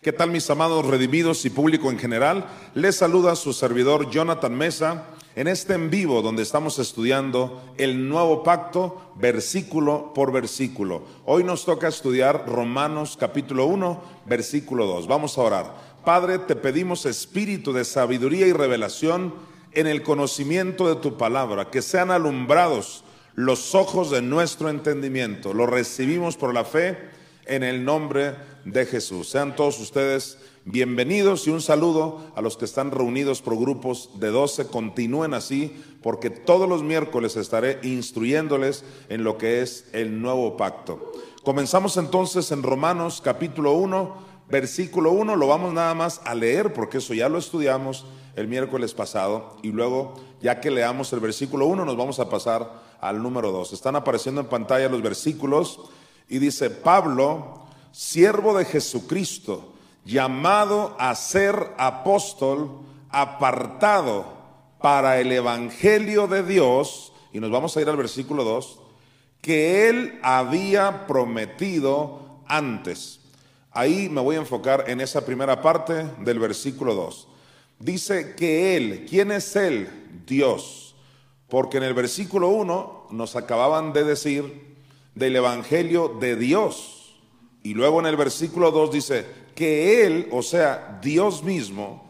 ¿Qué tal mis amados redimidos y público en general? Les saluda su servidor Jonathan Mesa en este en vivo donde estamos estudiando el nuevo pacto versículo por versículo. Hoy nos toca estudiar Romanos capítulo 1 versículo 2. Vamos a orar. Padre, te pedimos espíritu de sabiduría y revelación en el conocimiento de tu palabra, que sean alumbrados los ojos de nuestro entendimiento. Lo recibimos por la fe en el nombre de Jesús. Sean todos ustedes bienvenidos y un saludo a los que están reunidos por grupos de 12. Continúen así porque todos los miércoles estaré instruyéndoles en lo que es el nuevo pacto. Comenzamos entonces en Romanos capítulo 1, versículo 1. Lo vamos nada más a leer porque eso ya lo estudiamos el miércoles pasado y luego ya que leamos el versículo 1 nos vamos a pasar al número 2. Están apareciendo en pantalla los versículos y dice, Pablo, siervo de Jesucristo, llamado a ser apóstol, apartado para el Evangelio de Dios, y nos vamos a ir al versículo 2, que él había prometido antes. Ahí me voy a enfocar en esa primera parte del versículo 2. Dice que él, ¿quién es él? Dios. Porque en el versículo 1 nos acababan de decir del Evangelio de Dios. Y luego en el versículo 2 dice que Él, o sea, Dios mismo,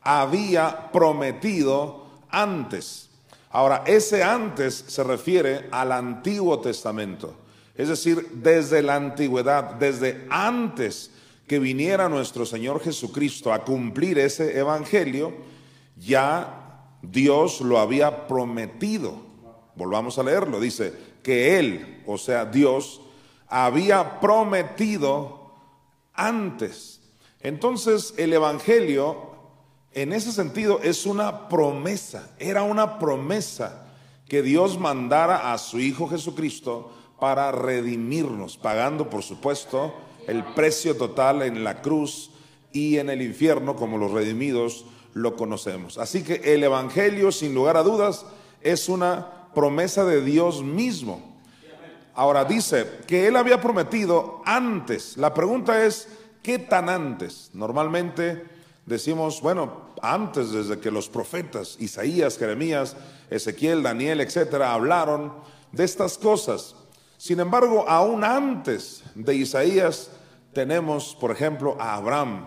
había prometido antes. Ahora, ese antes se refiere al Antiguo Testamento. Es decir, desde la antigüedad, desde antes que viniera nuestro Señor Jesucristo a cumplir ese Evangelio, ya Dios lo había prometido. Volvamos a leerlo. Dice, que Él, o sea, Dios, había prometido antes. Entonces el Evangelio, en ese sentido, es una promesa, era una promesa que Dios mandara a su Hijo Jesucristo para redimirnos, pagando, por supuesto, el precio total en la cruz y en el infierno, como los redimidos lo conocemos. Así que el Evangelio, sin lugar a dudas, es una promesa de Dios mismo. Ahora dice que él había prometido antes. La pregunta es, ¿qué tan antes? Normalmente decimos, bueno, antes desde que los profetas, Isaías, Jeremías, Ezequiel, Daniel, etcétera, hablaron de estas cosas. Sin embargo, aún antes de Isaías tenemos, por ejemplo, a Abraham.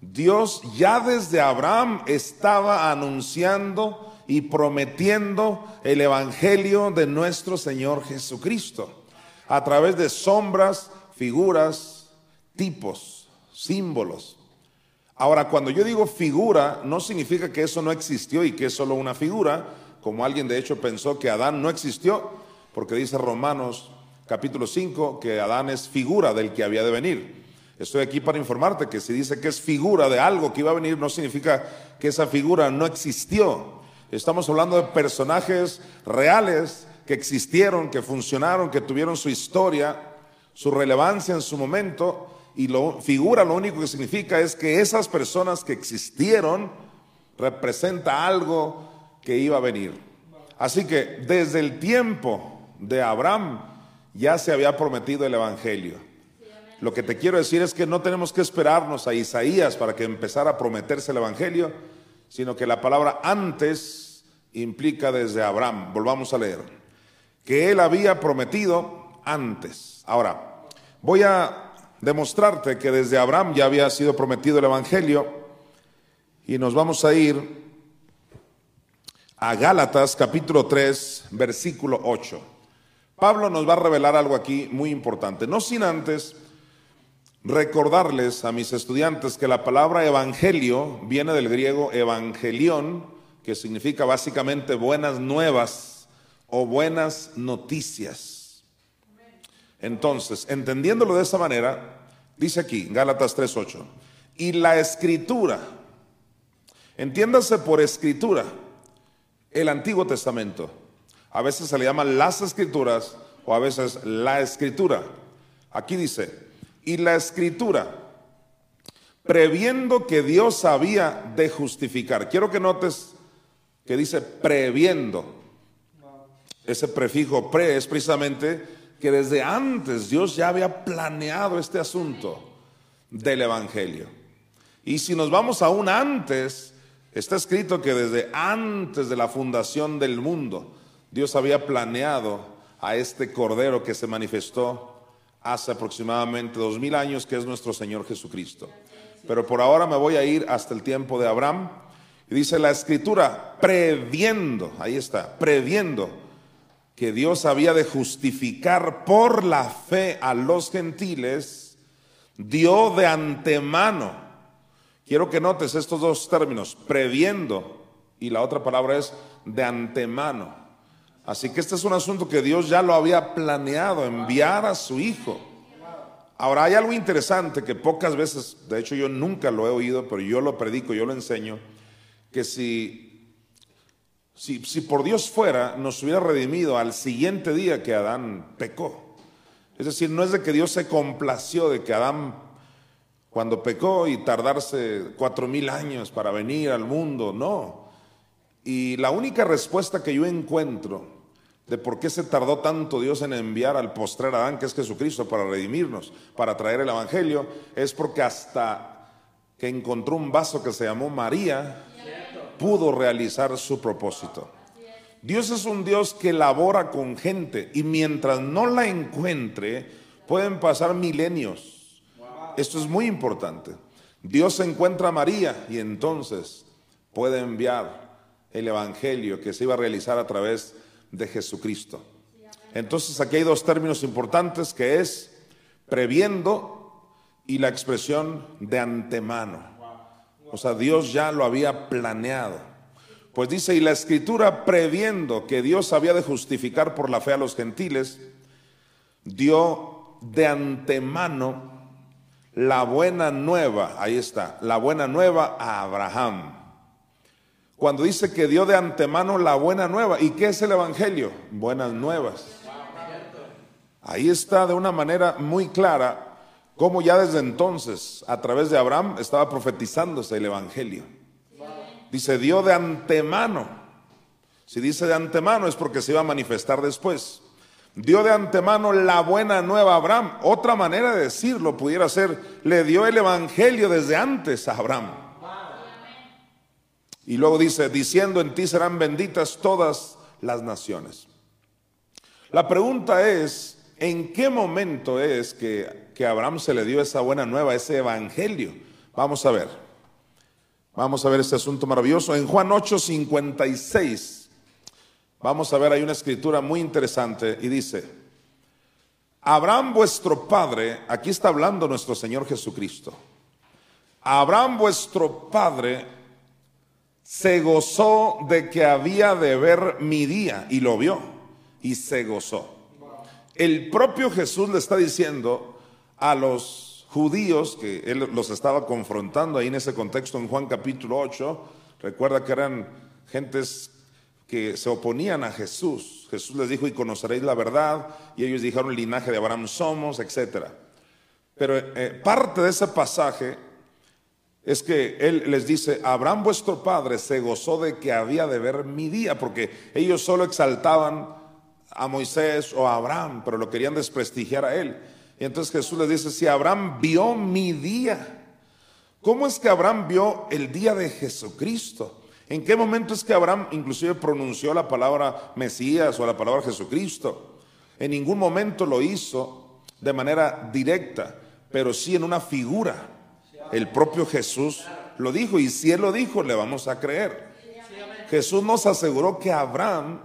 Dios ya desde Abraham estaba anunciando y prometiendo el Evangelio de nuestro Señor Jesucristo a través de sombras, figuras, tipos, símbolos. Ahora, cuando yo digo figura, no significa que eso no existió y que es solo una figura, como alguien de hecho pensó que Adán no existió, porque dice Romanos capítulo 5 que Adán es figura del que había de venir. Estoy aquí para informarte que si dice que es figura de algo que iba a venir, no significa que esa figura no existió. Estamos hablando de personajes reales que existieron, que funcionaron, que tuvieron su historia, su relevancia en su momento. Y lo, figura lo único que significa es que esas personas que existieron representa algo que iba a venir. Así que desde el tiempo de Abraham ya se había prometido el Evangelio. Lo que te quiero decir es que no tenemos que esperarnos a Isaías para que empezara a prometerse el Evangelio, sino que la palabra antes implica desde Abraham. Volvamos a leer. Que él había prometido antes. Ahora, voy a demostrarte que desde Abraham ya había sido prometido el Evangelio y nos vamos a ir a Gálatas capítulo 3, versículo 8. Pablo nos va a revelar algo aquí muy importante, no sin antes recordarles a mis estudiantes que la palabra evangelio viene del griego evangelión, que significa básicamente buenas nuevas o buenas noticias. Entonces, entendiéndolo de esa manera, dice aquí, Gálatas 3:8, y la escritura. Entiéndase por escritura el Antiguo Testamento. A veces se le llaman las escrituras o a veces la escritura. Aquí dice, y la escritura, previendo que Dios había de justificar. Quiero que notes que dice previendo. Ese prefijo pre es precisamente que desde antes Dios ya había planeado este asunto del Evangelio. Y si nos vamos aún antes, está escrito que desde antes de la fundación del mundo, Dios había planeado a este Cordero que se manifestó hace aproximadamente dos mil años, que es nuestro Señor Jesucristo. Pero por ahora me voy a ir hasta el tiempo de Abraham. Y dice la escritura, previendo, ahí está, previendo que Dios había de justificar por la fe a los gentiles, dio de antemano. Quiero que notes estos dos términos, previendo, y la otra palabra es de antemano. Así que este es un asunto que Dios ya lo había planeado, enviar a su Hijo. Ahora hay algo interesante que pocas veces, de hecho yo nunca lo he oído, pero yo lo predico, yo lo enseño, que si, si, por Dios fuera, nos hubiera redimido al siguiente día que Adán pecó. Es decir, no es de que Dios se complació de que Adán, cuando pecó y tardarse cuatro mil años para venir al mundo, no. Y la única respuesta que yo encuentro de por qué se tardó tanto Dios en enviar al postrer Adán, que es Jesucristo, para redimirnos, para traer el Evangelio, es porque hasta que encontró un vaso que se llamó María, pudo realizar su propósito. Dios es un Dios que labora con gente y mientras no la encuentre, pueden pasar milenios. Esto es muy importante. Dios encuentra a María y entonces puede enviar el Evangelio que se iba a realizar a través de Jesucristo. Entonces aquí hay dos términos importantes que es previendo y la expresión de antemano. O sea, Dios ya lo había planeado. Pues dice, y la escritura previendo que Dios había de justificar por la fe a los gentiles, dio de antemano la buena nueva, ahí está, la buena nueva a Abraham cuando dice que dio de antemano la buena nueva. ¿Y qué es el Evangelio? Buenas nuevas. Ahí está de una manera muy clara cómo ya desde entonces, a través de Abraham, estaba profetizándose el Evangelio. Dice, dio de antemano. Si dice de antemano es porque se iba a manifestar después. Dio de antemano la buena nueva a Abraham. Otra manera de decirlo pudiera ser, le dio el Evangelio desde antes a Abraham. Y luego dice, diciendo en ti serán benditas todas las naciones. La pregunta es, ¿en qué momento es que, que Abraham se le dio esa buena nueva, ese evangelio? Vamos a ver. Vamos a ver este asunto maravilloso. En Juan 8, 56, vamos a ver, hay una escritura muy interesante y dice, Abraham vuestro padre, aquí está hablando nuestro Señor Jesucristo, Abraham vuestro padre se gozó de que había de ver mi día y lo vio y se gozó. El propio Jesús le está diciendo a los judíos que él los estaba confrontando ahí en ese contexto en Juan capítulo 8, recuerda que eran gentes que se oponían a Jesús. Jesús les dijo, y conoceréis la verdad, y ellos dijeron, linaje de Abraham somos, etc. Pero eh, parte de ese pasaje es que él les dice, Abraham vuestro padre se gozó de que había de ver mi día, porque ellos solo exaltaban a Moisés o a Abraham, pero lo querían desprestigiar a él. Y entonces Jesús les dice, si Abraham vio mi día, ¿cómo es que Abraham vio el día de Jesucristo? ¿En qué momento es que Abraham inclusive pronunció la palabra Mesías o la palabra Jesucristo? En ningún momento lo hizo de manera directa, pero sí en una figura el propio Jesús lo dijo y si Él lo dijo, le vamos a creer. Jesús nos aseguró que Abraham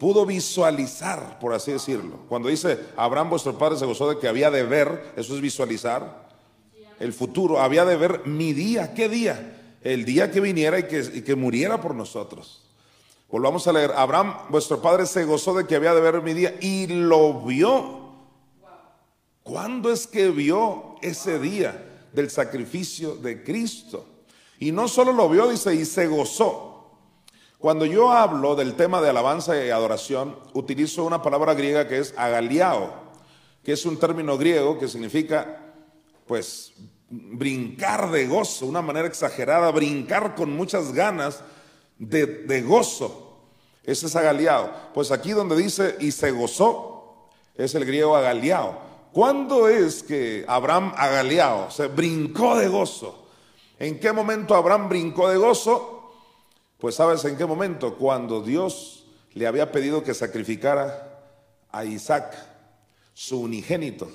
pudo visualizar, por así decirlo. Cuando dice, Abraham vuestro padre se gozó de que había de ver, eso es visualizar el futuro, había de ver mi día, ¿qué día? El día que viniera y que, y que muriera por nosotros. Volvamos a leer, Abraham vuestro padre se gozó de que había de ver mi día y lo vio. ¿Cuándo es que vio ese día? del sacrificio de Cristo. Y no solo lo vio, dice, y se gozó. Cuando yo hablo del tema de alabanza y adoración, utilizo una palabra griega que es agaliao, que es un término griego que significa, pues, brincar de gozo, una manera exagerada, brincar con muchas ganas de, gozo. Ese es agaliao. Pues aquí donde dice y se gozó, es el griego agaliao. ¿Cuándo es que Abraham agaliao, se brincó de gozo? ¿En qué momento Abraham brincó de gozo? Pues sabes en qué momento, cuando Dios le había pedido que sacrificara a Isaac, su unigénito.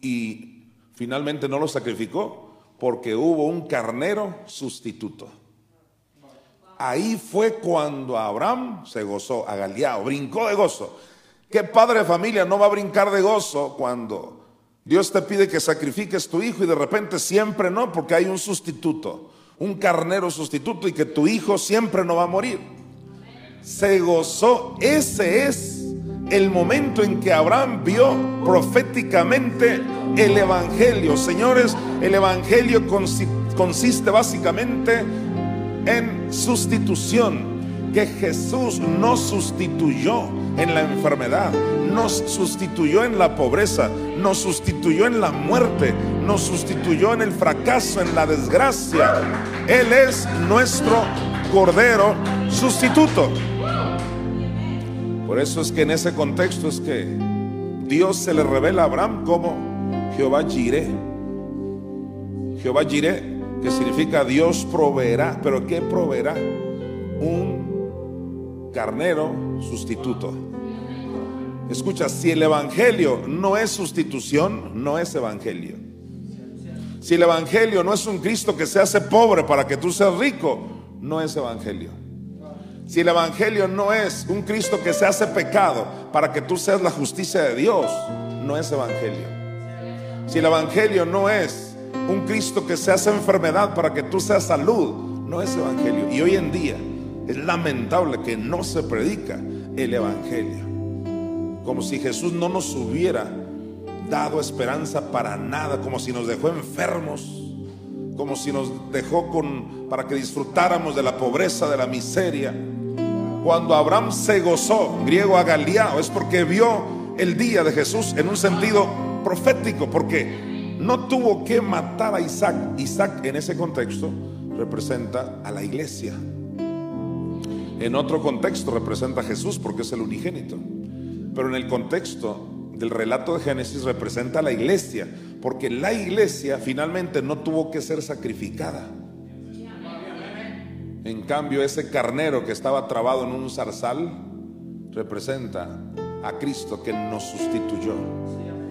Y finalmente no lo sacrificó porque hubo un carnero sustituto. Ahí fue cuando Abraham se gozó, agaliado, brincó de gozo. ¿Qué padre de familia no va a brincar de gozo cuando Dios te pide que sacrifiques tu hijo y de repente siempre no, porque hay un sustituto, un carnero sustituto y que tu hijo siempre no va a morir? Se gozó, ese es el momento en que Abraham vio proféticamente el Evangelio. Señores, el Evangelio consiste básicamente en sustitución, que Jesús nos sustituyó en la enfermedad, nos sustituyó en la pobreza, nos sustituyó en la muerte, nos sustituyó en el fracaso, en la desgracia. Él es nuestro Cordero sustituto. Por eso es que en ese contexto es que Dios se le revela a Abraham como Jehová Jireh. Jehová Jireh que significa Dios proveerá. ¿Pero qué proveerá? Un carnero sustituto. Escucha, si el Evangelio no es sustitución, no es Evangelio. Si el Evangelio no es un Cristo que se hace pobre para que tú seas rico, no es Evangelio. Si el Evangelio no es un Cristo que se hace pecado para que tú seas la justicia de Dios, no es Evangelio. Si el Evangelio no es un Cristo que se hace enfermedad para que tú seas salud, no es evangelio. Y hoy en día es lamentable que no se predica el evangelio. Como si Jesús no nos hubiera dado esperanza para nada, como si nos dejó enfermos, como si nos dejó con para que disfrutáramos de la pobreza, de la miseria. Cuando Abraham se gozó, griego agaliao, es porque vio el día de Jesús en un sentido profético, porque no tuvo que matar a Isaac. Isaac en ese contexto representa a la iglesia. En otro contexto representa a Jesús porque es el unigénito. Pero en el contexto del relato de Génesis representa a la iglesia porque la iglesia finalmente no tuvo que ser sacrificada. En cambio, ese carnero que estaba trabado en un zarzal representa a Cristo que nos sustituyó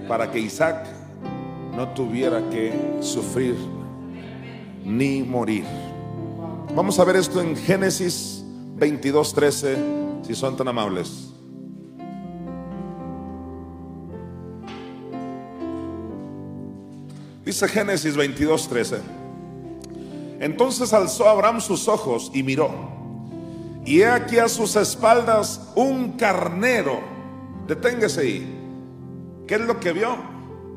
para que Isaac no tuviera que sufrir ni morir. Vamos a ver esto en Génesis 22, 13, si son tan amables. Dice Génesis 22, 13. Entonces alzó Abraham sus ojos y miró. Y he aquí a sus espaldas un carnero. Deténgase ahí. ¿Qué es lo que vio?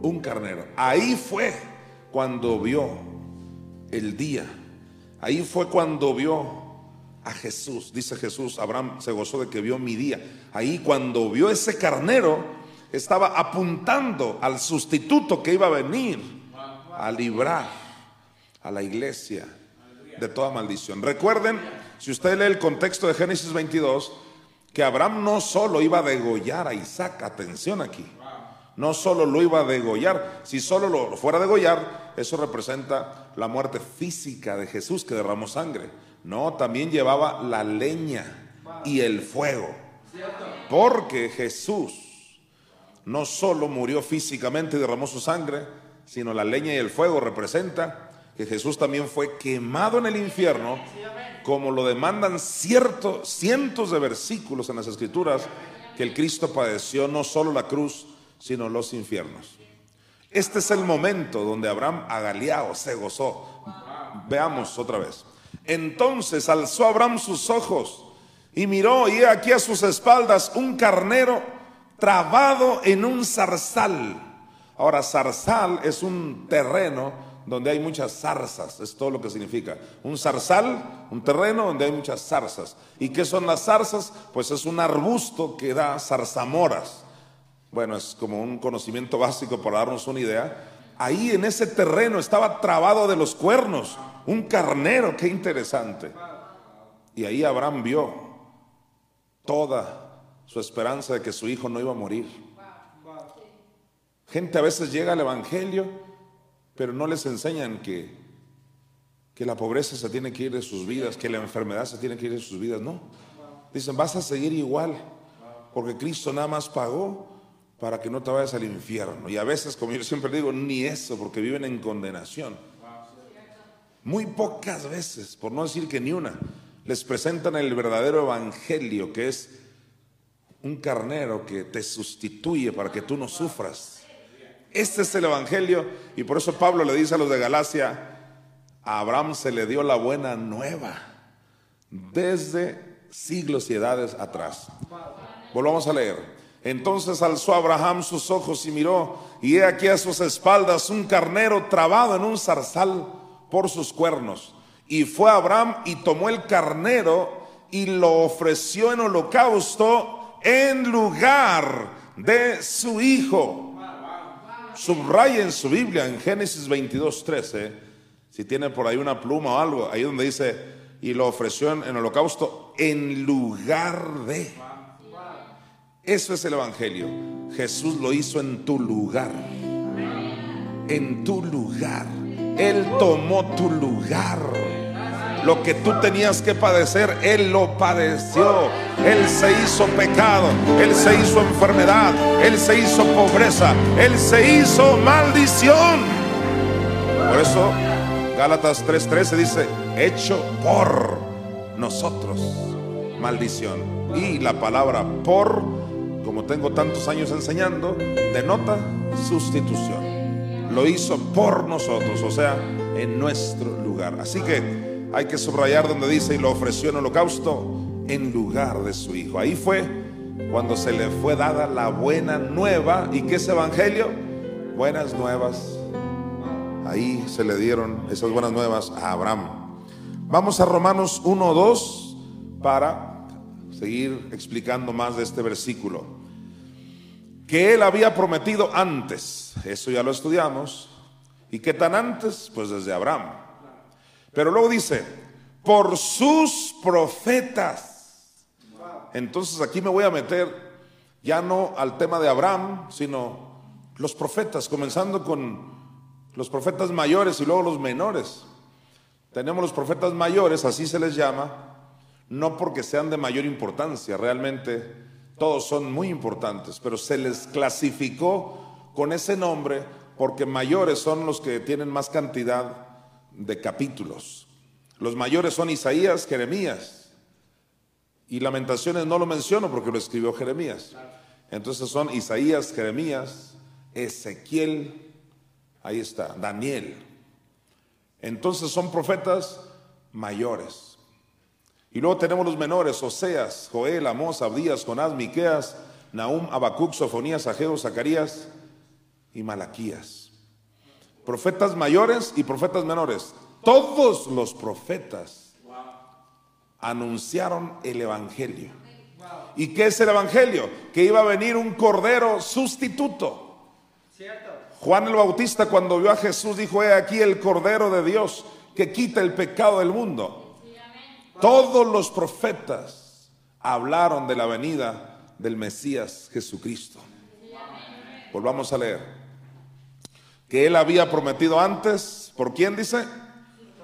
un carnero. Ahí fue cuando vio el día. Ahí fue cuando vio a Jesús. Dice Jesús, Abraham se gozó de que vio mi día. Ahí cuando vio ese carnero, estaba apuntando al sustituto que iba a venir a librar a la iglesia de toda maldición. Recuerden, si usted lee el contexto de Génesis 22, que Abraham no solo iba a degollar a Isaac, atención aquí, no solo lo iba a degollar, si solo lo fuera a degollar, eso representa la muerte física de Jesús que derramó sangre. No, también llevaba la leña y el fuego. Porque Jesús no solo murió físicamente y derramó su sangre, sino la leña y el fuego representa que Jesús también fue quemado en el infierno, como lo demandan ciertos cientos de versículos en las escrituras, que el Cristo padeció no solo la cruz, sino los infiernos. Este es el momento donde Abraham agaliao se gozó. Veamos otra vez. Entonces alzó Abraham sus ojos y miró y aquí a sus espaldas un carnero trabado en un zarzal. Ahora, zarzal es un terreno donde hay muchas zarzas, es todo lo que significa. Un zarzal, un terreno donde hay muchas zarzas. ¿Y qué son las zarzas? Pues es un arbusto que da zarzamoras. Bueno, es como un conocimiento básico para darnos una idea. Ahí en ese terreno estaba trabado de los cuernos un carnero, qué interesante. Y ahí Abraham vio toda su esperanza de que su hijo no iba a morir. Gente a veces llega al Evangelio, pero no les enseñan que, que la pobreza se tiene que ir de sus vidas, que la enfermedad se tiene que ir de sus vidas. No. Dicen, vas a seguir igual, porque Cristo nada más pagó para que no te vayas al infierno. Y a veces, como yo siempre digo, ni eso, porque viven en condenación. Muy pocas veces, por no decir que ni una, les presentan el verdadero evangelio, que es un carnero que te sustituye para que tú no sufras. Este es el evangelio y por eso Pablo le dice a los de Galacia, a Abraham se le dio la buena nueva desde siglos y edades atrás. Volvamos a leer. Entonces alzó Abraham sus ojos y miró, y he aquí a sus espaldas un carnero trabado en un zarzal por sus cuernos. Y fue Abraham y tomó el carnero y lo ofreció en holocausto en lugar de su hijo. Subraya en su Biblia, en Génesis 22, 13, si tiene por ahí una pluma o algo, ahí donde dice, y lo ofreció en holocausto en lugar de. Eso es el Evangelio. Jesús lo hizo en tu lugar. En tu lugar. Él tomó tu lugar. Lo que tú tenías que padecer, Él lo padeció. Él se hizo pecado, Él se hizo enfermedad, Él se hizo pobreza, Él se hizo maldición. Por eso Gálatas 3:13 dice, hecho por nosotros maldición. Y la palabra por, como tengo tantos años enseñando, denota sustitución lo hizo por nosotros, o sea, en nuestro lugar. Así que hay que subrayar donde dice y lo ofreció en holocausto en lugar de su hijo. Ahí fue cuando se le fue dada la buena nueva. ¿Y qué es evangelio? Buenas nuevas. Ahí se le dieron esas buenas nuevas a Abraham. Vamos a Romanos 1, 2 para seguir explicando más de este versículo que él había prometido antes. Eso ya lo estudiamos. ¿Y qué tan antes? Pues desde Abraham. Pero luego dice, por sus profetas. Entonces aquí me voy a meter ya no al tema de Abraham, sino los profetas, comenzando con los profetas mayores y luego los menores. Tenemos los profetas mayores, así se les llama, no porque sean de mayor importancia, realmente todos son muy importantes, pero se les clasificó con ese nombre porque mayores son los que tienen más cantidad de capítulos. Los mayores son Isaías, Jeremías. Y Lamentaciones no lo menciono porque lo escribió Jeremías. Entonces son Isaías, Jeremías, Ezequiel, ahí está, Daniel. Entonces son profetas mayores. Y luego tenemos los menores, Oseas, Joel, Amós, Abdías, Jonás, Miqueas, Nahum, Habacuc, Sofonías, Ageo, Zacarías y Malaquías. Profetas mayores y profetas menores. Todos los profetas anunciaron el Evangelio. ¿Y qué es el Evangelio? Que iba a venir un cordero sustituto. Juan el Bautista cuando vio a Jesús dijo, he aquí el cordero de Dios que quita el pecado del mundo. Todos los profetas hablaron de la venida del Mesías Jesucristo. Volvamos a leer. Que él había prometido antes, ¿por quién dice?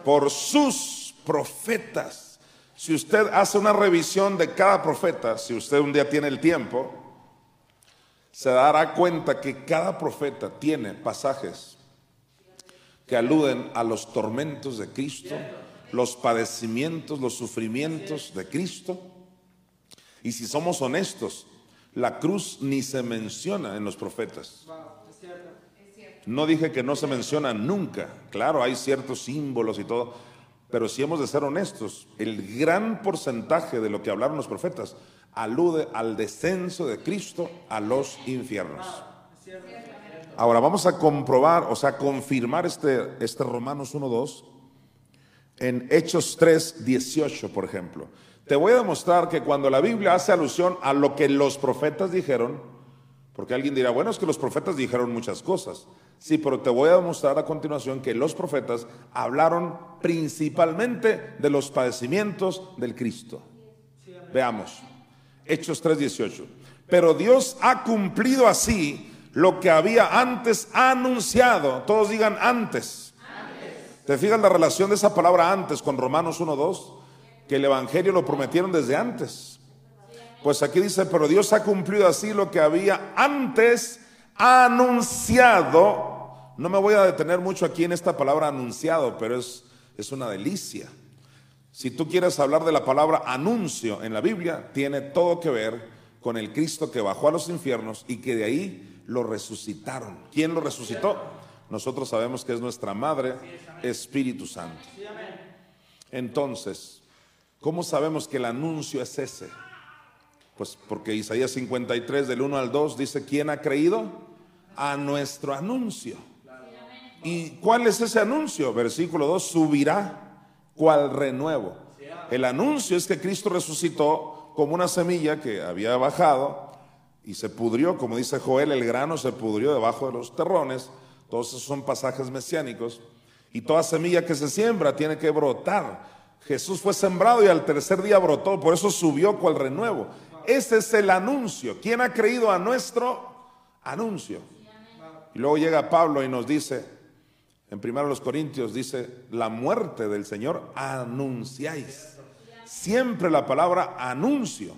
Por sus profetas. Si usted hace una revisión de cada profeta, si usted un día tiene el tiempo, se dará cuenta que cada profeta tiene pasajes que aluden a los tormentos de Cristo los padecimientos, los sufrimientos de Cristo. Y si somos honestos, la cruz ni se menciona en los profetas. No dije que no se menciona nunca. Claro, hay ciertos símbolos y todo. Pero si hemos de ser honestos, el gran porcentaje de lo que hablaron los profetas alude al descenso de Cristo a los infiernos. Ahora vamos a comprobar, o sea, confirmar este, este Romanos 1.2 en Hechos 3.18, por ejemplo. Te voy a demostrar que cuando la Biblia hace alusión a lo que los profetas dijeron, porque alguien dirá, bueno, es que los profetas dijeron muchas cosas. Sí, pero te voy a demostrar a continuación que los profetas hablaron principalmente de los padecimientos del Cristo. Veamos, Hechos 3:18. Pero Dios ha cumplido así lo que había antes anunciado. Todos digan antes. ¿Te fijas la relación de esa palabra antes con Romanos 1:2? Que el Evangelio lo prometieron desde antes. Pues aquí dice, pero Dios ha cumplido así lo que había antes anunciado. No me voy a detener mucho aquí en esta palabra anunciado, pero es, es una delicia. Si tú quieres hablar de la palabra anuncio en la Biblia, tiene todo que ver con el Cristo que bajó a los infiernos y que de ahí lo resucitaron. ¿Quién lo resucitó? Nosotros sabemos que es nuestra Madre, Espíritu Santo. Entonces, ¿cómo sabemos que el anuncio es ese? Pues porque Isaías 53 del 1 al 2 dice, ¿quién ha creído? A nuestro anuncio. ¿Y cuál es ese anuncio? Versículo 2, subirá cual renuevo. El anuncio es que Cristo resucitó como una semilla que había bajado y se pudrió, como dice Joel, el grano se pudrió debajo de los terrones. Todos esos son pasajes mesiánicos. Y toda semilla que se siembra tiene que brotar. Jesús fue sembrado y al tercer día brotó, por eso subió cual renuevo. Ese es el anuncio. ¿Quién ha creído a nuestro anuncio? Y luego llega Pablo y nos dice, en primero los Corintios dice, la muerte del Señor anunciáis. Siempre la palabra anuncio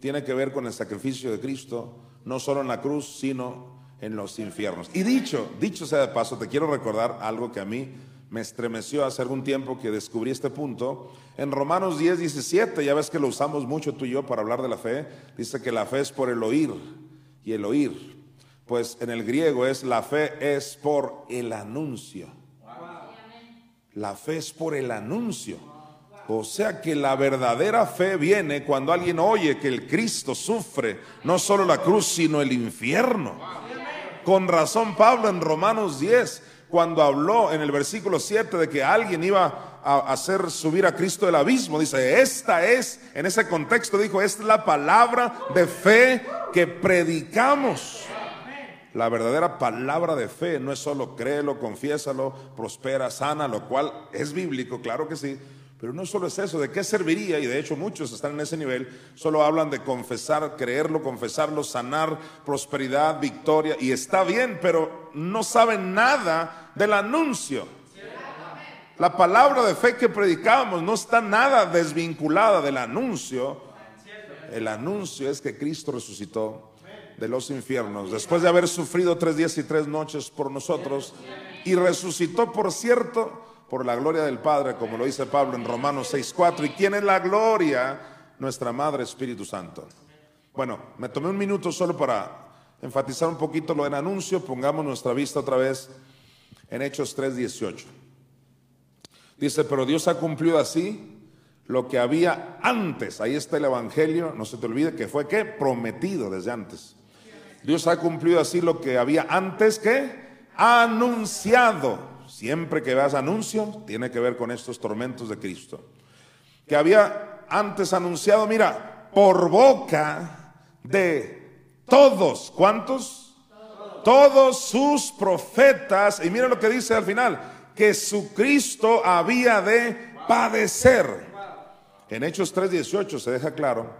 tiene que ver con el sacrificio de Cristo, no solo en la cruz, sino en los infiernos. Y dicho, dicho sea de paso, te quiero recordar algo que a mí me estremeció hace algún tiempo que descubrí este punto. En Romanos 10, 17, ya ves que lo usamos mucho tú y yo para hablar de la fe, dice que la fe es por el oír y el oír. Pues en el griego es la fe es por el anuncio. La fe es por el anuncio. O sea que la verdadera fe viene cuando alguien oye que el Cristo sufre no solo la cruz, sino el infierno. Con razón Pablo en Romanos 10 cuando habló en el versículo 7 de que alguien iba a hacer subir a Cristo del abismo. Dice, esta es, en ese contexto dijo, es la palabra de fe que predicamos. La verdadera palabra de fe no es solo créelo, confiésalo, prospera, sana, lo cual es bíblico, claro que sí, pero no solo es eso, ¿de qué serviría? Y de hecho muchos están en ese nivel, solo hablan de confesar, creerlo, confesarlo, sanar, prosperidad, victoria, y está bien, pero no saben nada del anuncio. La palabra de fe que predicamos no está nada desvinculada del anuncio. El anuncio es que Cristo resucitó de los infiernos, después de haber sufrido tres días y tres noches por nosotros, y resucitó, por cierto, por la gloria del Padre, como lo dice Pablo en Romanos 6.4. ¿Y quién es la gloria? Nuestra Madre Espíritu Santo. Bueno, me tomé un minuto solo para enfatizar un poquito lo del anuncio. Pongamos nuestra vista otra vez en Hechos 3.18. Dice, pero Dios ha cumplido así lo que había antes. Ahí está el Evangelio, no se te olvide que fue que prometido desde antes. Dios ha cumplido así lo que había antes que anunciado Siempre que veas anuncio, tiene que ver con estos tormentos de Cristo. Que había antes anunciado, mira, por boca de todos. ¿Cuántos? Todos sus profetas. Y mira lo que dice al final, que su Cristo había de padecer. En Hechos 3:18 se deja claro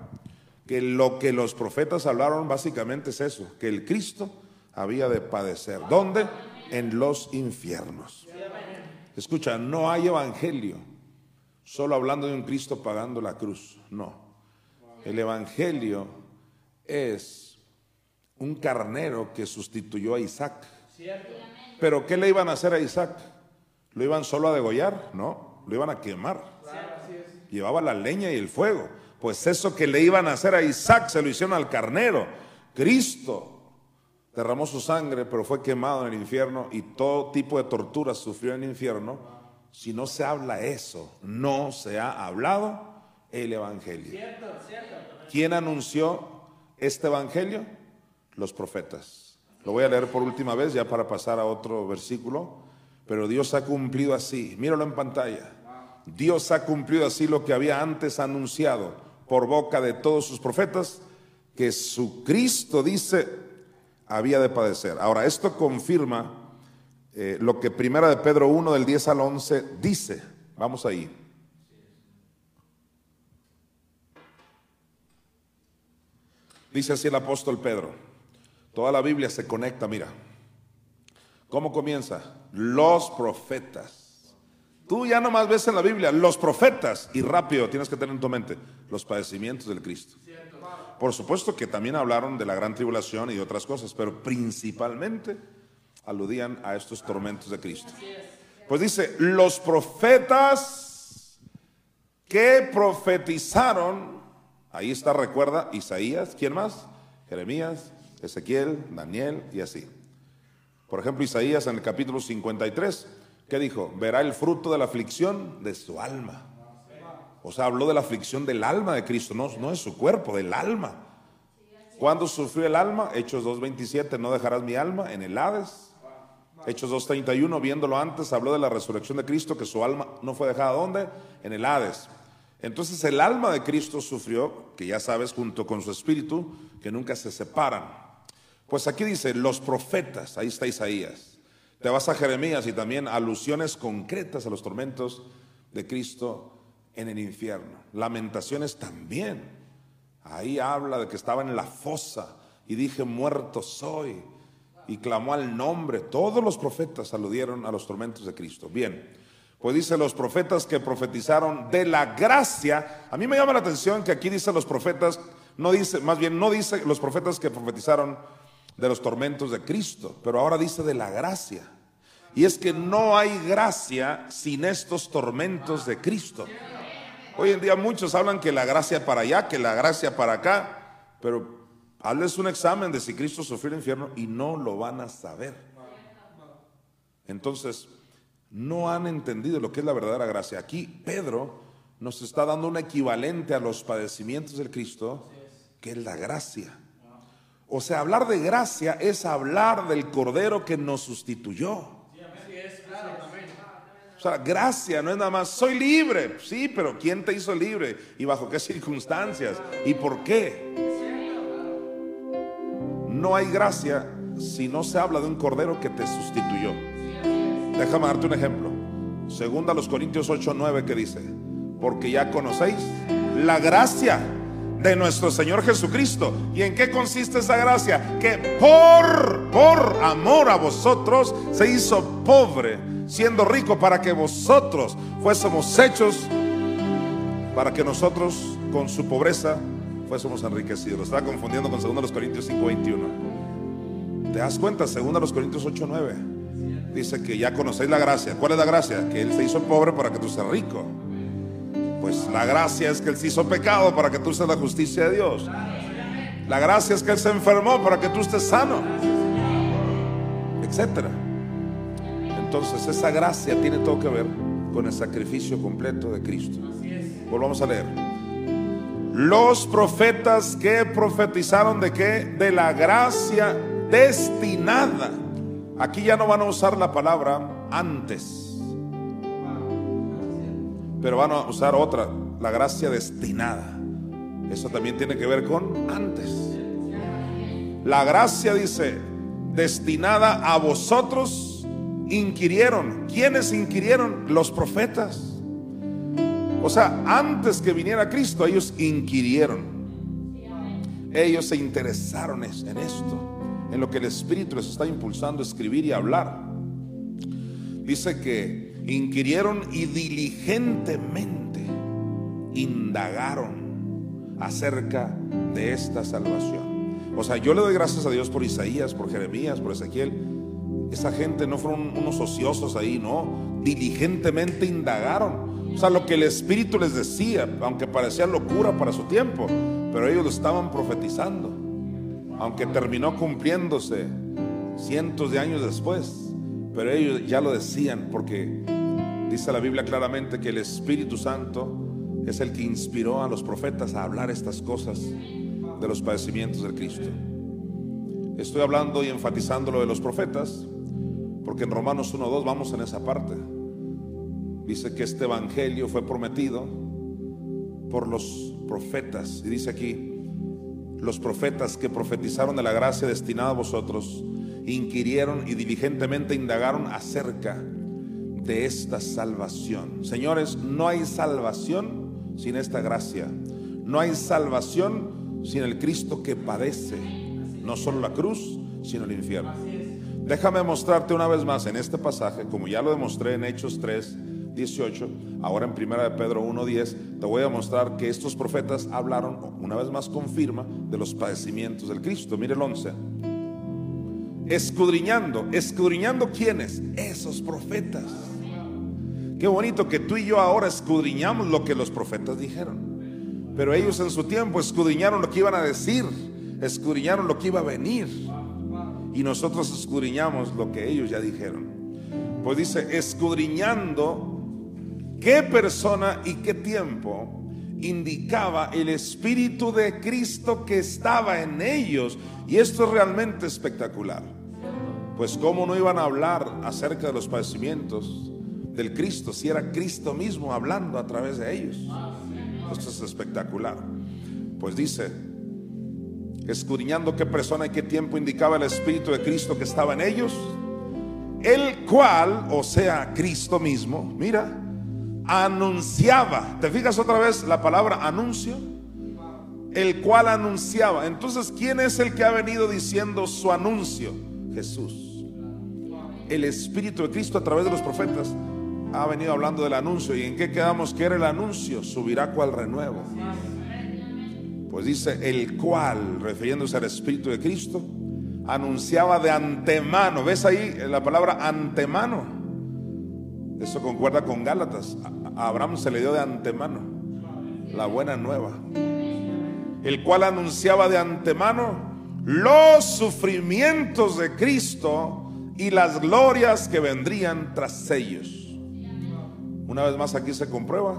que lo que los profetas hablaron básicamente es eso, que el Cristo había de padecer. ¿Dónde? En los infiernos. Escucha, no hay evangelio solo hablando de un Cristo pagando la cruz. No. El evangelio es un carnero que sustituyó a Isaac. Pero ¿qué le iban a hacer a Isaac? ¿Lo iban solo a degollar? No, lo iban a quemar. Llevaba la leña y el fuego. Pues eso que le iban a hacer a Isaac se lo hicieron al carnero. Cristo derramó su sangre, pero fue quemado en el infierno y todo tipo de torturas sufrió en el infierno. Si no se habla eso, no se ha hablado el Evangelio. ¿Quién anunció este Evangelio? Los profetas. Lo voy a leer por última vez ya para pasar a otro versículo. Pero Dios ha cumplido así. Míralo en pantalla. Dios ha cumplido así lo que había antes anunciado por boca de todos sus profetas, que su Cristo dice había de padecer. Ahora, esto confirma eh, lo que primera de Pedro 1 del 10 al 11 dice. Vamos ahí. Dice así el apóstol Pedro. Toda la Biblia se conecta, mira. ¿Cómo comienza? Los profetas. Tú ya nomás ves en la Biblia los profetas y rápido tienes que tener en tu mente los padecimientos del Cristo. Por supuesto que también hablaron de la gran tribulación y de otras cosas, pero principalmente aludían a estos tormentos de Cristo. Pues dice, los profetas que profetizaron, ahí está, recuerda, Isaías, ¿quién más? Jeremías, Ezequiel, Daniel y así. Por ejemplo, Isaías en el capítulo 53, ¿qué dijo? Verá el fruto de la aflicción de su alma. O sea, habló de la aflicción del alma de Cristo, no, no de su cuerpo, del alma. ¿Cuándo sufrió el alma? Hechos 2.27, no dejarás mi alma en el Hades. Hechos 2.31, viéndolo antes, habló de la resurrección de Cristo, que su alma no fue dejada ¿dónde? En el Hades. Entonces el alma de Cristo sufrió, que ya sabes, junto con su espíritu, que nunca se separan. Pues aquí dice, los profetas, ahí está Isaías. Te vas a Jeremías y también alusiones concretas a los tormentos de Cristo en el infierno. Lamentaciones también. Ahí habla de que estaba en la fosa y dije, muerto soy. Y clamó al nombre. Todos los profetas aludieron a los tormentos de Cristo. Bien, pues dice los profetas que profetizaron de la gracia. A mí me llama la atención que aquí dice los profetas, no dice, más bien no dice los profetas que profetizaron de los tormentos de Cristo, pero ahora dice de la gracia. Y es que no hay gracia sin estos tormentos de Cristo. Hoy en día muchos hablan que la gracia para allá, que la gracia para acá, pero hazles un examen de si Cristo sufrió el infierno y no lo van a saber. Entonces, no han entendido lo que es la verdadera gracia. Aquí Pedro nos está dando un equivalente a los padecimientos del Cristo, que es la gracia. O sea, hablar de gracia es hablar del Cordero que nos sustituyó. O sea, gracia no es nada más, soy libre. Sí, pero ¿quién te hizo libre? ¿Y bajo qué circunstancias? ¿Y por qué? No hay gracia si no se habla de un cordero que te sustituyó. Déjame darte un ejemplo. Segunda los Corintios 8, 9 que dice, porque ya conocéis la gracia de nuestro Señor Jesucristo. ¿Y en qué consiste esa gracia? Que por, por amor a vosotros se hizo pobre siendo rico para que vosotros fuésemos hechos, para que nosotros con su pobreza fuésemos enriquecidos. Lo estaba confundiendo con 2 Corintios 5:21. ¿Te das cuenta? 2 Corintios 8:9. Dice que ya conocéis la gracia. ¿Cuál es la gracia? Que Él se hizo pobre para que tú seas rico. Pues la gracia es que Él se hizo pecado para que tú seas la justicia de Dios. La gracia es que Él se enfermó para que tú estés sano. Etcétera. Entonces esa gracia tiene todo que ver con el sacrificio completo de Cristo. Volvamos a leer. Los profetas que profetizaron de qué? De la gracia destinada. Aquí ya no van a usar la palabra antes. Pero van a usar otra, la gracia destinada. Eso también tiene que ver con antes. La gracia dice, destinada a vosotros inquirieron. ¿Quiénes inquirieron? Los profetas. O sea, antes que viniera Cristo, ellos inquirieron. Ellos se interesaron en esto, en lo que el Espíritu les está impulsando a escribir y hablar. Dice que inquirieron y diligentemente indagaron acerca de esta salvación. O sea, yo le doy gracias a Dios por Isaías, por Jeremías, por Ezequiel, esa gente no fueron unos ociosos ahí, no. Diligentemente indagaron. O sea, lo que el Espíritu les decía, aunque parecía locura para su tiempo, pero ellos lo estaban profetizando. Aunque terminó cumpliéndose cientos de años después, pero ellos ya lo decían porque dice la Biblia claramente que el Espíritu Santo es el que inspiró a los profetas a hablar estas cosas de los padecimientos del Cristo. Estoy hablando y enfatizando lo de los profetas, porque en Romanos 1.2 vamos en esa parte. Dice que este evangelio fue prometido por los profetas. Y dice aquí, los profetas que profetizaron de la gracia destinada a vosotros, inquirieron y diligentemente indagaron acerca de esta salvación. Señores, no hay salvación sin esta gracia. No hay salvación sin el Cristo que padece, no solo la cruz, sino el infierno. Déjame mostrarte una vez más en este pasaje, como ya lo demostré en Hechos 3, 18, ahora en Primera de Pedro 1.10, te voy a mostrar que estos profetas hablaron, una vez más confirma, de los padecimientos del Cristo. Mire el 11. Escudriñando, escudriñando quiénes? Esos profetas. Qué bonito que tú y yo ahora escudriñamos lo que los profetas dijeron. Pero ellos en su tiempo escudriñaron lo que iban a decir, escudriñaron lo que iba a venir. Y nosotros escudriñamos lo que ellos ya dijeron. Pues dice, escudriñando qué persona y qué tiempo indicaba el Espíritu de Cristo que estaba en ellos. Y esto es realmente espectacular. Pues cómo no iban a hablar acerca de los padecimientos del Cristo si era Cristo mismo hablando a través de ellos. Esto es espectacular. Pues dice, escudriñando qué persona y qué tiempo indicaba el Espíritu de Cristo que estaba en ellos, el cual, o sea, Cristo mismo, mira, anunciaba. ¿Te fijas otra vez la palabra anuncio? El cual anunciaba. Entonces, ¿quién es el que ha venido diciendo su anuncio? Jesús. El Espíritu de Cristo a través de los profetas ha venido hablando del anuncio. ¿Y en qué quedamos? Que era el anuncio? Subirá cual renuevo. Pues dice, el cual, refiriéndose al Espíritu de Cristo, anunciaba de antemano. ¿Ves ahí la palabra antemano? Eso concuerda con Gálatas. A Abraham se le dio de antemano la buena nueva. El cual anunciaba de antemano los sufrimientos de Cristo y las glorias que vendrían tras ellos. Una vez más aquí se comprueba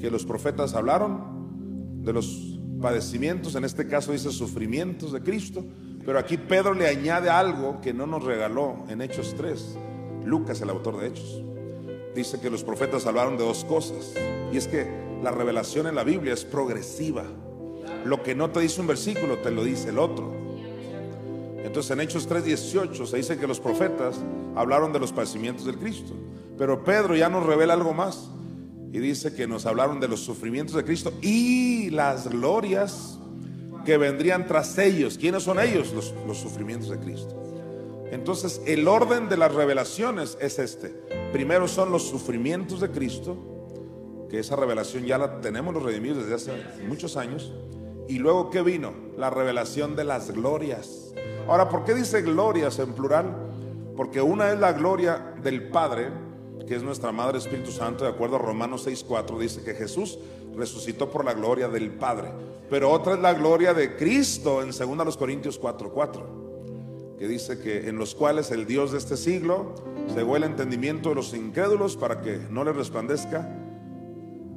que los profetas hablaron de los padecimientos, en este caso dice sufrimientos de Cristo, pero aquí Pedro le añade algo que no nos regaló en Hechos 3. Lucas, el autor de Hechos, dice que los profetas hablaron de dos cosas. Y es que la revelación en la Biblia es progresiva. Lo que no te dice un versículo, te lo dice el otro. Entonces en Hechos 3:18 se dice que los profetas hablaron de los padecimientos del Cristo. Pero Pedro ya nos revela algo más. Y dice que nos hablaron de los sufrimientos de Cristo y las glorias que vendrían tras ellos. ¿Quiénes son ellos? Los, sufrimientos de Cristo. Entonces, el orden de las revelaciones es este. Primero son los sufrimientos de Cristo, que esa revelación ya la tenemos los redimidos desde hace muchos años. Y luego, ¿qué vino? La revelación de las glorias. Ahora, ¿por qué dice glorias en plural? Porque una es la gloria del Padre, que es nuestra Madre Espíritu Santo, de acuerdo a Romanos 6.4, dice que Jesús resucitó por la gloria del Padre. Pero otra es la gloria de Cristo en 2 Corintios 4.4, que dice que en los cuales el Dios de este siglo cegó el entendimiento de los incrédulos para que no le resplandezca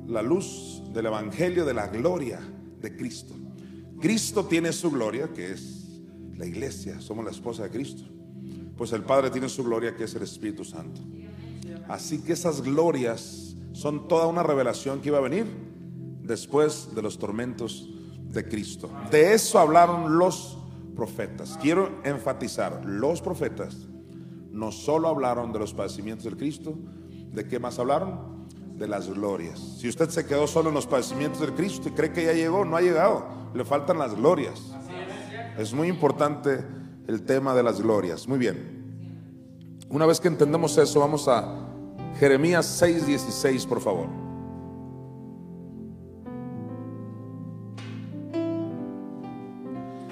la luz del Evangelio de la gloria de Cristo. Cristo tiene su gloria, que es la iglesia, somos la esposa de Cristo. Pues el Padre tiene su gloria, que es el Espíritu Santo. Así que esas glorias son toda una revelación que iba a venir después de los tormentos de Cristo. De eso hablaron los profetas. Quiero enfatizar, los profetas no solo hablaron de los padecimientos del Cristo, ¿de qué más hablaron? De las glorias. Si usted se quedó solo en los padecimientos del Cristo y cree que ya llegó, no ha llegado, le faltan las glorias. Es muy importante el tema de las glorias. Muy bien. Una vez que entendemos eso, vamos a Jeremías 6:16, por favor.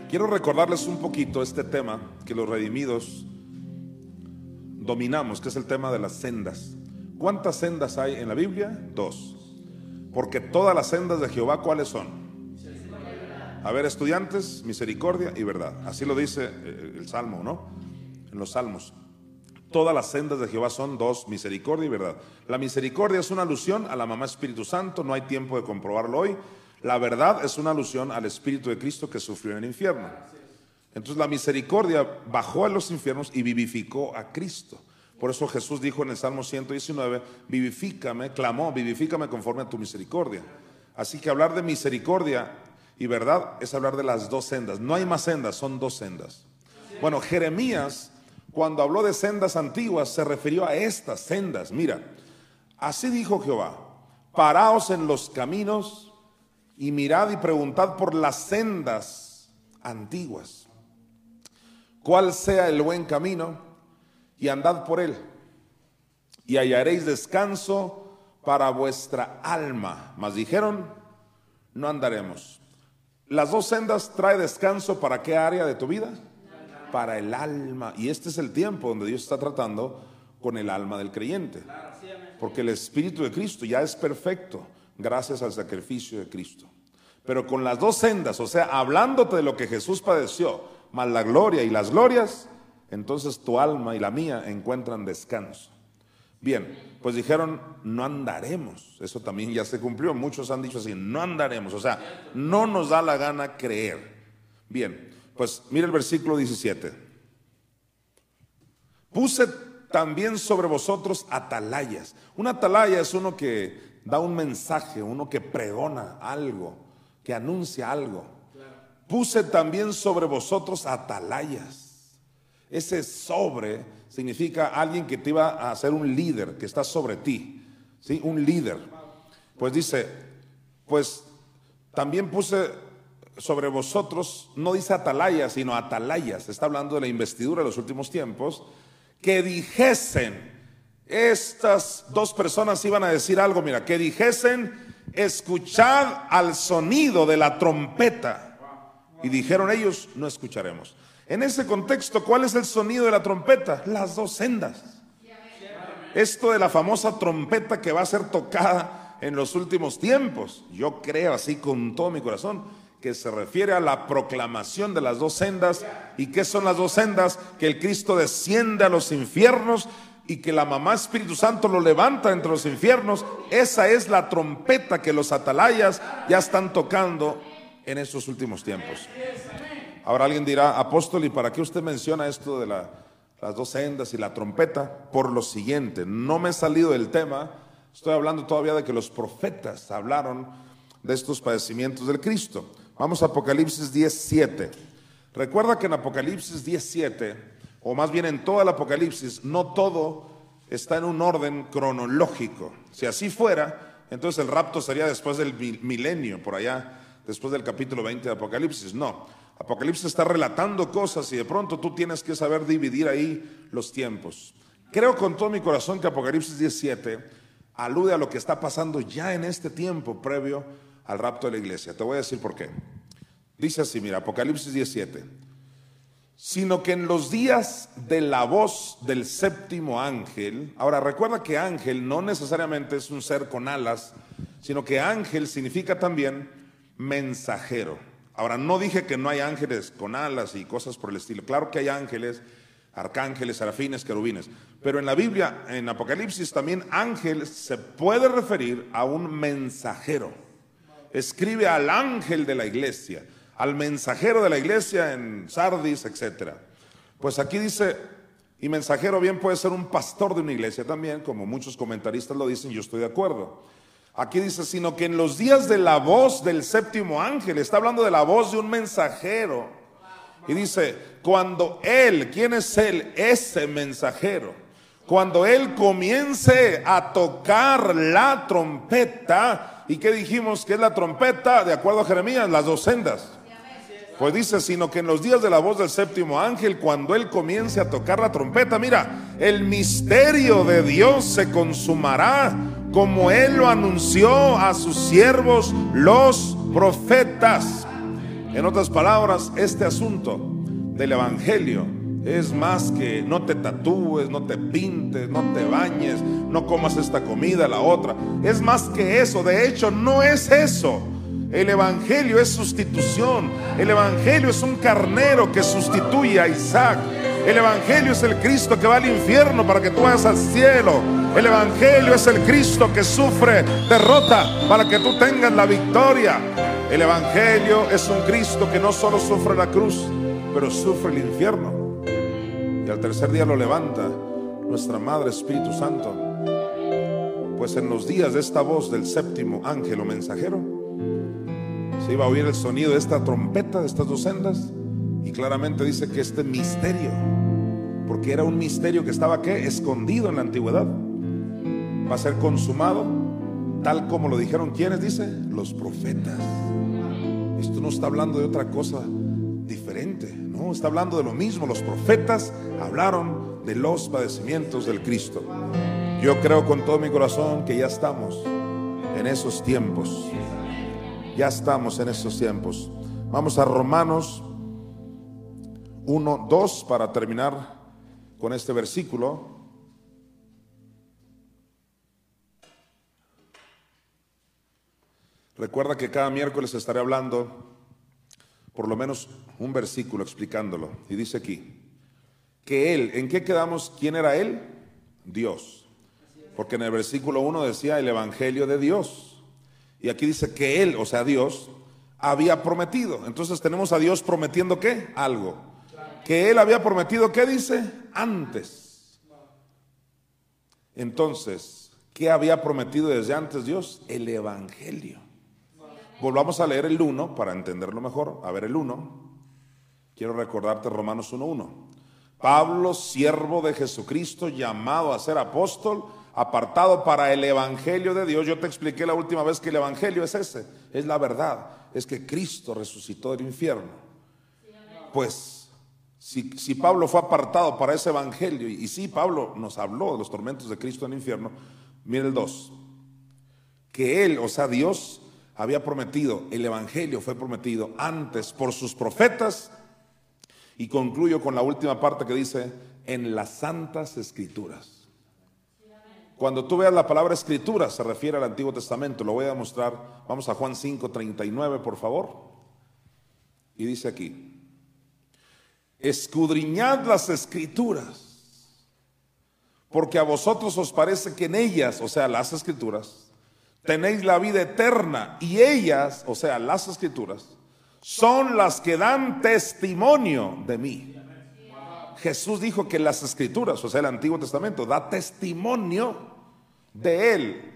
Quiero recordarles un poquito este tema que los redimidos dominamos, que es el tema de las sendas. ¿Cuántas sendas hay en la Biblia? Dos. Porque todas las sendas de Jehová, ¿cuáles son? A ver, estudiantes, misericordia y verdad. Así lo dice eh, el Salmo, ¿no? En los Salmos. Todas las sendas de Jehová son dos, misericordia y verdad. La misericordia es una alusión a la mamá Espíritu Santo, no hay tiempo de comprobarlo hoy. La verdad es una alusión al Espíritu de Cristo que sufrió en el infierno. Entonces la misericordia bajó a los infiernos y vivificó a Cristo. Por eso Jesús dijo en el Salmo 119, vivifícame, clamó, vivifícame conforme a tu misericordia. Así que hablar de misericordia y verdad es hablar de las dos sendas. No hay más sendas, son dos sendas. Bueno, Jeremías, cuando habló de sendas antiguas, se refirió a estas sendas. Mira, así dijo Jehová, paraos en los caminos y mirad y preguntad por las sendas antiguas cuál sea el buen camino y andad por él y hallaréis descanso para vuestra alma. Mas dijeron, no andaremos. Las dos sendas trae descanso para qué área de tu vida? Para el alma. Y este es el tiempo donde Dios está tratando con el alma del creyente. Porque el Espíritu de Cristo ya es perfecto gracias al sacrificio de Cristo. Pero con las dos sendas, o sea, hablándote de lo que Jesús padeció, más la gloria y las glorias, entonces tu alma y la mía encuentran descanso. Bien, pues dijeron, no andaremos. Eso también ya se cumplió. Muchos han dicho así, no andaremos. O sea, no nos da la gana creer. Bien, pues mira el versículo 17. Puse también sobre vosotros atalayas. Una atalaya es uno que da un mensaje, uno que pregona algo, que anuncia algo puse también sobre vosotros atalayas. Ese sobre significa alguien que te iba a hacer un líder, que está sobre ti, ¿sí? Un líder. Pues dice, pues también puse sobre vosotros, no dice atalayas, sino atalayas, está hablando de la investidura de los últimos tiempos, que dijesen, estas dos personas iban a decir algo, mira, que dijesen, escuchad al sonido de la trompeta. Y dijeron ellos, no escucharemos. En ese contexto, ¿cuál es el sonido de la trompeta? Las dos sendas. Esto de la famosa trompeta que va a ser tocada en los últimos tiempos. Yo creo así con todo mi corazón que se refiere a la proclamación de las dos sendas. ¿Y qué son las dos sendas? Que el Cristo desciende a los infiernos y que la mamá Espíritu Santo lo levanta entre los infiernos. Esa es la trompeta que los atalayas ya están tocando en estos últimos tiempos. Ahora alguien dirá, apóstol, ¿y para qué usted menciona esto de las dos sendas y la trompeta? Por lo siguiente, no me he salido del tema, estoy hablando todavía de que los profetas hablaron de estos padecimientos del Cristo. Vamos a Apocalipsis 17. Recuerda que en Apocalipsis 17, o más bien en todo el Apocalipsis, no todo está en un orden cronológico. Si así fuera, entonces el rapto sería después del milenio, por allá después del capítulo 20 de Apocalipsis. No, Apocalipsis está relatando cosas y de pronto tú tienes que saber dividir ahí los tiempos. Creo con todo mi corazón que Apocalipsis 17 alude a lo que está pasando ya en este tiempo previo al rapto de la iglesia. Te voy a decir por qué. Dice así, mira, Apocalipsis 17. Sino que en los días de la voz del séptimo ángel, ahora recuerda que ángel no necesariamente es un ser con alas, sino que ángel significa también mensajero. Ahora, no dije que no hay ángeles con alas y cosas por el estilo. Claro que hay ángeles, arcángeles, serafines, querubines. Pero en la Biblia, en Apocalipsis, también ángel se puede referir a un mensajero. Escribe al ángel de la iglesia, al mensajero de la iglesia en Sardis, etc. Pues aquí dice, y mensajero bien puede ser un pastor de una iglesia también, como muchos comentaristas lo dicen, yo estoy de acuerdo. Aquí dice, sino que en los días de la voz del séptimo ángel, está hablando de la voz de un mensajero. Y dice, cuando él, ¿quién es él? Ese mensajero. Cuando él comience a tocar la trompeta, ¿y qué dijimos que es la trompeta? De acuerdo a Jeremías, las dos sendas. Pues dice, sino que en los días de la voz del séptimo ángel, cuando él comience a tocar la trompeta, mira, el misterio de Dios se consumará como Él lo anunció a sus siervos los profetas. En otras palabras, este asunto del Evangelio es más que no te tatúes, no te pintes, no te bañes, no comas esta comida, la otra. Es más que eso, de hecho no es eso. El Evangelio es sustitución. El Evangelio es un carnero que sustituye a Isaac. El Evangelio es el Cristo que va al infierno para que tú vayas al cielo. El Evangelio es el Cristo que sufre derrota para que tú tengas la victoria. El Evangelio es un Cristo que no solo sufre la cruz, pero sufre el infierno. Y al tercer día lo levanta nuestra Madre Espíritu Santo. Pues en los días de esta voz del séptimo ángel o mensajero, se iba a oír el sonido de esta trompeta, de estas dos sendas, y claramente dice que este misterio, porque era un misterio que estaba ¿qué? escondido en la antigüedad, va a ser consumado, tal como lo dijeron quienes, dice, los profetas. Esto no está hablando de otra cosa diferente, no, está hablando de lo mismo. Los profetas hablaron de los padecimientos del Cristo. Yo creo con todo mi corazón que ya estamos en esos tiempos. Ya estamos en esos tiempos. Vamos a Romanos 1, 2 para terminar con este versículo. Recuerda que cada miércoles estaré hablando por lo menos un versículo explicándolo. Y dice aquí, que Él, ¿en qué quedamos? ¿Quién era Él? Dios. Porque en el versículo 1 decía el Evangelio de Dios. Y aquí dice que Él, o sea Dios, había prometido. Entonces tenemos a Dios prometiendo qué? Algo. Que Él había prometido, ¿qué dice? Antes. Entonces, ¿qué había prometido desde antes Dios? El Evangelio. Volvamos a leer el 1 para entenderlo mejor. A ver el 1. Quiero recordarte Romanos 1.1. Pablo, siervo de Jesucristo, llamado a ser apóstol, apartado para el Evangelio de Dios. Yo te expliqué la última vez que el Evangelio es ese, es la verdad, es que Cristo resucitó del infierno. Pues, si, Pablo fue apartado para ese Evangelio, y, y sí, Pablo nos habló de los tormentos de Cristo en el infierno, mire el 2, que Él, o sea, Dios, había prometido, el Evangelio fue prometido antes por sus profetas. Y concluyo con la última parte que dice, en las santas escrituras. Cuando tú veas la palabra escritura, se refiere al Antiguo Testamento, lo voy a demostrar. Vamos a Juan 5, 39, por favor. Y dice aquí, escudriñad las escrituras, porque a vosotros os parece que en ellas, o sea, las escrituras, tenéis la vida eterna y ellas, o sea, las escrituras, son las que dan testimonio de mí. Jesús dijo que las escrituras, o sea, el Antiguo Testamento, da testimonio de Él.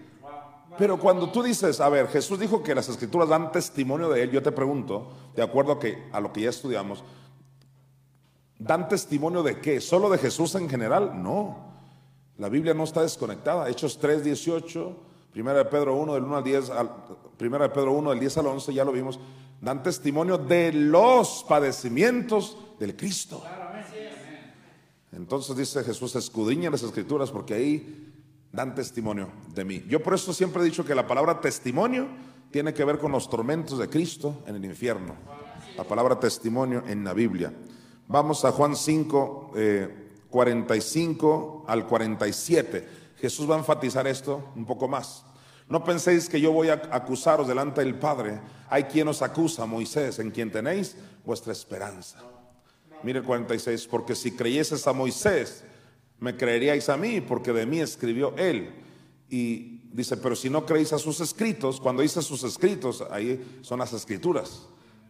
Pero cuando tú dices, a ver, Jesús dijo que las escrituras dan testimonio de Él, yo te pregunto, de acuerdo a, que, a lo que ya estudiamos, ¿dan testimonio de qué? ¿Solo de Jesús en general? No. La Biblia no está desconectada. Hechos 3, 18 Primera de Pedro 1 del 1 al 10, al, Primera de Pedro 1 del 10 al 11, ya lo vimos, dan testimonio de los padecimientos del Cristo. Entonces dice Jesús, escudriña las escrituras porque ahí dan testimonio de mí. Yo por eso siempre he dicho que la palabra testimonio tiene que ver con los tormentos de Cristo en el infierno. La palabra testimonio en la Biblia. Vamos a Juan 5, 45 eh, al 47. Jesús va a enfatizar esto un poco más. No penséis que yo voy a acusaros delante del Padre. Hay quien os acusa, Moisés, en quien tenéis vuestra esperanza. Mire el 46, porque si creyeses a Moisés, me creeríais a mí, porque de mí escribió él. Y dice, pero si no creéis a sus escritos, cuando dice sus escritos, ahí son las escrituras.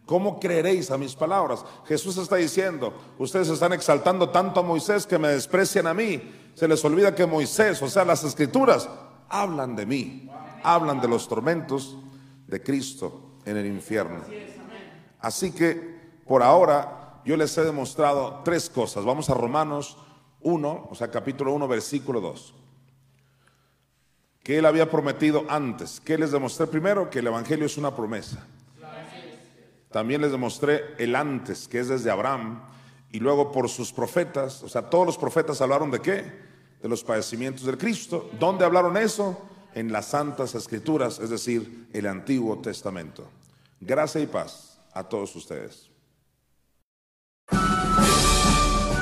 ¿Cómo creeréis a mis palabras? Jesús está diciendo, ustedes están exaltando tanto a Moisés que me desprecian a mí. Se les olvida que Moisés, o sea, las escrituras, hablan de mí, hablan de los tormentos de Cristo en el infierno. Así que por ahora yo les he demostrado tres cosas. Vamos a Romanos 1, o sea, capítulo 1, versículo 2 que él había prometido antes. ¿Qué les demostré primero? Que el Evangelio es una promesa. También les demostré el antes, que es desde Abraham, y luego por sus profetas, o sea, todos los profetas hablaron de qué? De los padecimientos del Cristo. ¿Dónde hablaron eso? En las santas escrituras, es decir, el Antiguo Testamento. Gracia y paz a todos ustedes.